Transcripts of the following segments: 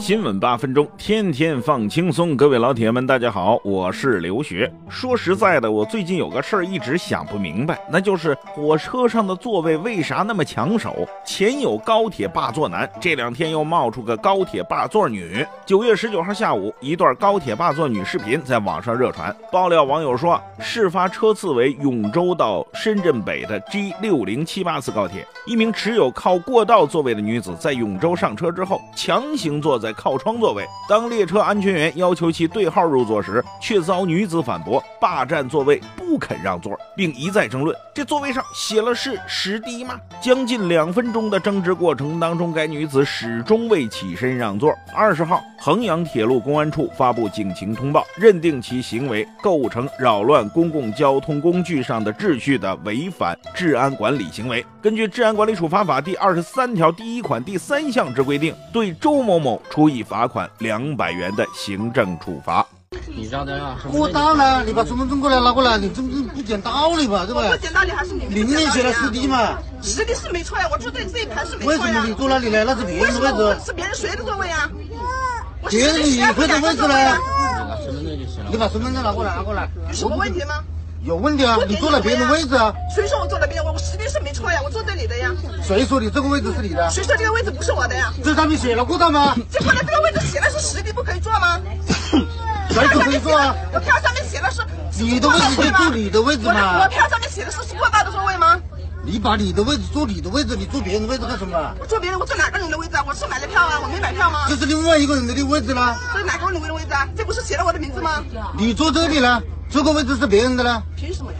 新闻八分钟，天天放轻松。各位老铁们，大家好，我是刘学。说实在的，我最近有个事儿一直想不明白，那就是火车上的座位为啥那么抢手？前有高铁霸座男，这两天又冒出个高铁霸座女。九月十九号下午，一段高铁霸座女视频在网上热传。爆料网友说，事发车次为永州到深圳北的 G 六零七八次高铁，一名持有靠过道座位的女子在永州上车之后，强行坐在。靠窗座位，当列车安全员要求其对号入座时，却遭女子反驳霸占座位，不肯让座，并一再争论这座位上写了是十 D 吗？将近两分钟的争执过程当中，该女子始终未起身让座。二十号，衡阳铁路公安处发布警情通报，认定其行为构成扰乱公共交通工具上的秩序的违反治安管理行为。根据《治安管理处罚法》第二十三条第一款第三项之规定，对周某某。处以罚款两百元的行政处罚。过道呢？你把身份证过来拿过来，你这不不讲道理吧？对吧？不讲道理还是你？明明写了十 D 嘛。十 D 是没错呀，我坐在这一排是没错呀。为什么你坐那里呢？那是别人的位置。是别人谁的座位啊？别人你会的位置呢？你把身份证拿过来，拿过来。有什么问题吗？有问题啊！你坐了别人的位置啊？谁说我坐了别人？我我实力是没错呀，我坐这里的呀。谁说你这个位置是你的？谁说这个位置不是我的呀？这上面写了过道吗？这过来这个位置写的是实地，不可以坐吗？谁说可以坐啊？我票上面写的是你的位置就坐你的位置嘛。我票上面写的是过道的座位吗？你把你的位置坐你的位置，你坐别人的位置干什么？我坐别人，我坐哪个人的位置啊？我是买了票啊，我没买票吗？这是另外一个人的位置啦。这是哪个人的位置啊？这不是写了我的名字吗？你坐这里了？这个位置是别人的呢？凭什么呀？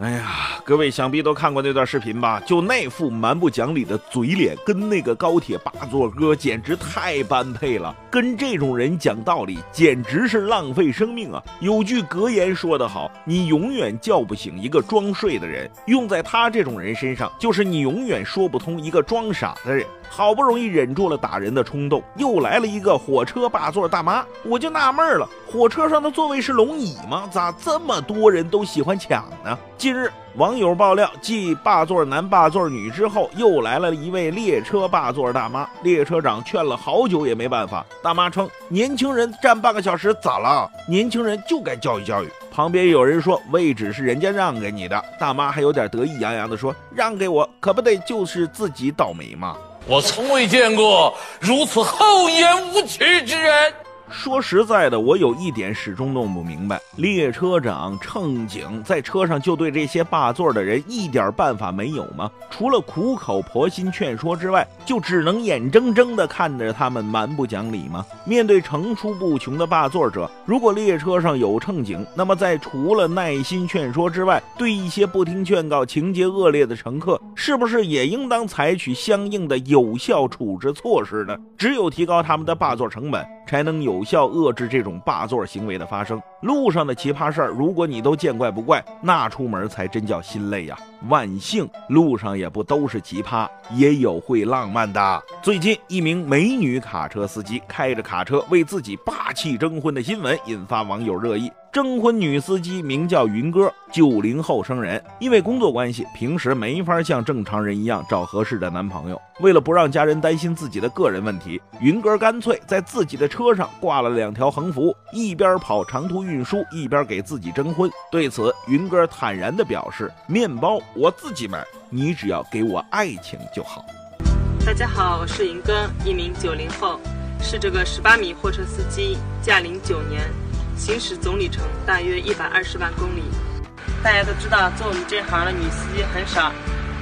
哎呀，各位想必都看过那段视频吧？就那副蛮不讲理的嘴脸，跟那个高铁霸座哥简直太般配了。跟这种人讲道理，简直是浪费生命啊！有句格言说得好：“你永远叫不醒一个装睡的人。”用在他这种人身上，就是你永远说不通一个装傻的人。好不容易忍住了打人的冲动，又来了一个火车霸座大妈，我就纳闷了：火车上的座位是龙椅吗？咋这么多人都喜欢抢呢？近日，网友爆料，继霸座男、霸座女之后，又来了一位列车霸座大妈。列车长劝了好久也没办法，大妈称：年轻人站半个小时咋了？年轻人就该教育教育。旁边有人说位置是人家让给你的，大妈还有点得意洋洋地说：让给我可不得就是自己倒霉吗？我从未见过如此厚颜无耻之人。说实在的，我有一点始终弄不明白：列车长、乘警在车上就对这些霸座的人一点办法没有吗？除了苦口婆心劝说之外，就只能眼睁睁地看着他们蛮不讲理吗？面对层出不穷的霸座者，如果列车上有乘警，那么在除了耐心劝说之外，对一些不听劝告、情节恶劣的乘客，是不是也应当采取相应的有效处置措施呢？只有提高他们的霸座成本。才能有有效遏制这种霸座行为的发生。路上的奇葩事儿，如果你都见怪不怪，那出门才真叫心累呀。万幸，路上也不都是奇葩，也有会浪漫的。最近，一名美女卡车司机开着卡车为自己霸气征婚的新闻引发网友热议。征婚女司机名叫云哥，九零后生人，因为工作关系，平时没法像正常人一样找合适的男朋友。为了不让家人担心自己的个人问题，云哥干脆在自己的车上挂了两条横幅，一边跑长途运输，一边给自己征婚。对此，云哥坦然地表示：“面包我自己买，你只要给我爱情就好。”大家好，我是云哥，一名九零后，是这个十八米货车司机，驾龄九年。行驶总里程大约一百二十万公里。大家都知道，做我们这行的女司机很少，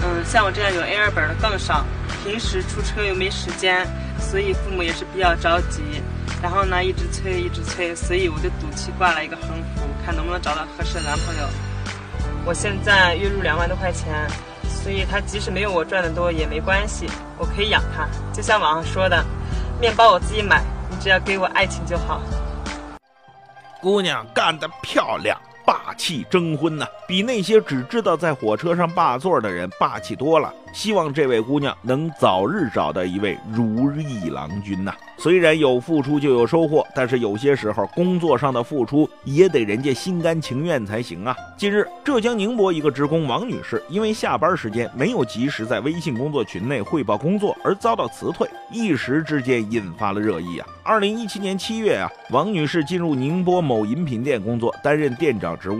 嗯，像我这样有 A 二本的更少。平时出车又没时间，所以父母也是比较着急。然后呢，一直催，一直催，所以我就赌气挂了一个横幅，看能不能找到合适的男朋友。我现在月入两万多块钱，所以他即使没有我赚的多也没关系，我可以养他。就像网上说的，面包我自己买，你只要给我爱情就好。姑娘干得漂亮，爸霸气征婚呐，比那些只知道在火车上霸座的人霸气多了。希望这位姑娘能早日找到一位如意郎君呐。虽然有付出就有收获，但是有些时候工作上的付出也得人家心甘情愿才行啊。近日，浙江宁波一个职工王女士因为下班时间没有及时在微信工作群内汇报工作而遭到辞退，一时之间引发了热议啊。二零一七年七月啊，王女士进入宁波某饮品店工作，担任店长职务。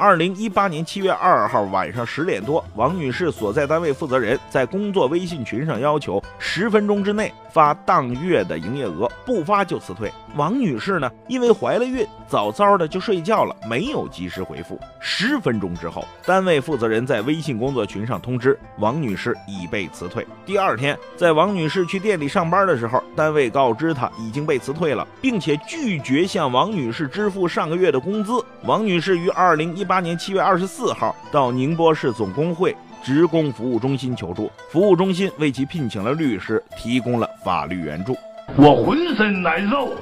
二零一八年七月二号晚上十点多，王女士所在单位负责人在工作微信群上要求十分钟之内发当月的营业额，不发就辞退。王女士呢，因为怀了孕，早早的就睡觉了，没有及时回复。十分钟之后，单位负责人在微信工作群上通知王女士已被辞退。第二天，在王女士去店里上班的时候，单位告知她已经被辞退了，并且拒绝向王女士支付上个月的工资。王女士于二零一八年七月二十四号到宁波市总工会职工服务中心求助，服务中心为其聘请了律师，提供了法律援助。我浑身难受。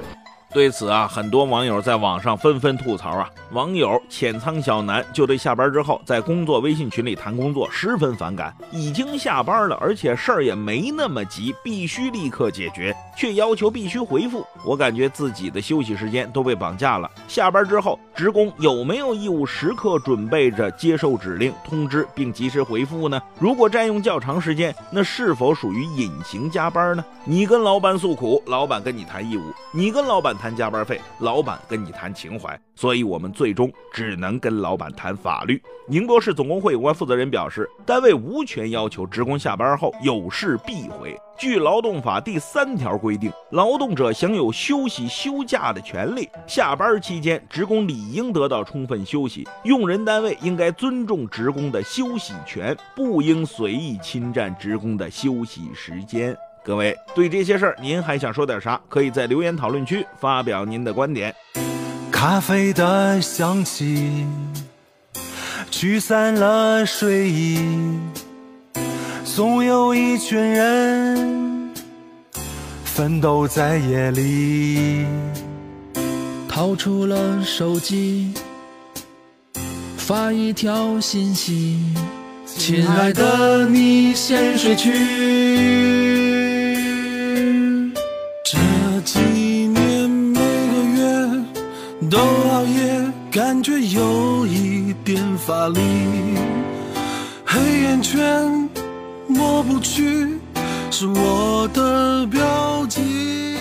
对此啊，很多网友在网上纷纷吐槽啊。网友浅仓小南就对下班之后在工作微信群里谈工作十分反感。已经下班了，而且事儿也没那么急，必须立刻解决，却要求必须回复。我感觉自己的休息时间都被绑架了。下班之后，职工有没有义务时刻准备着接受指令、通知并及时回复呢？如果占用较长时间，那是否属于隐形加班呢？你跟老板诉苦，老板跟你谈义务；你跟老板谈加班费，老板跟你谈情怀。所以，我们最终只能跟老板谈法律。宁波市总工会有关负责人表示，单位无权要求职工下班后有事必回。据劳动法第三条规定，劳动者享有休息休假的权利。下班期间，职工理应得到充分休息。用人单位应该尊重职工的休息权，不应随意侵占职工的休息时间。各位，对这些事儿，您还想说点啥？可以在留言讨论区发表您的观点。咖啡的香气驱散了睡意，总有一群人奋斗在夜里，掏出了手机，发一条信息：亲爱的，你先睡去。熬夜，感觉有一点乏力，黑眼圈抹不去，是我的标记。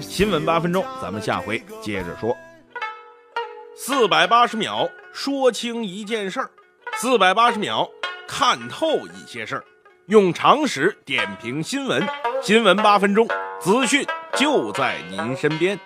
新闻八分钟，咱们下回接着说。四百八十秒说清一件事儿，四百八十秒看透一些事儿，用常识点评新闻。新闻八分钟，资讯就在您身边。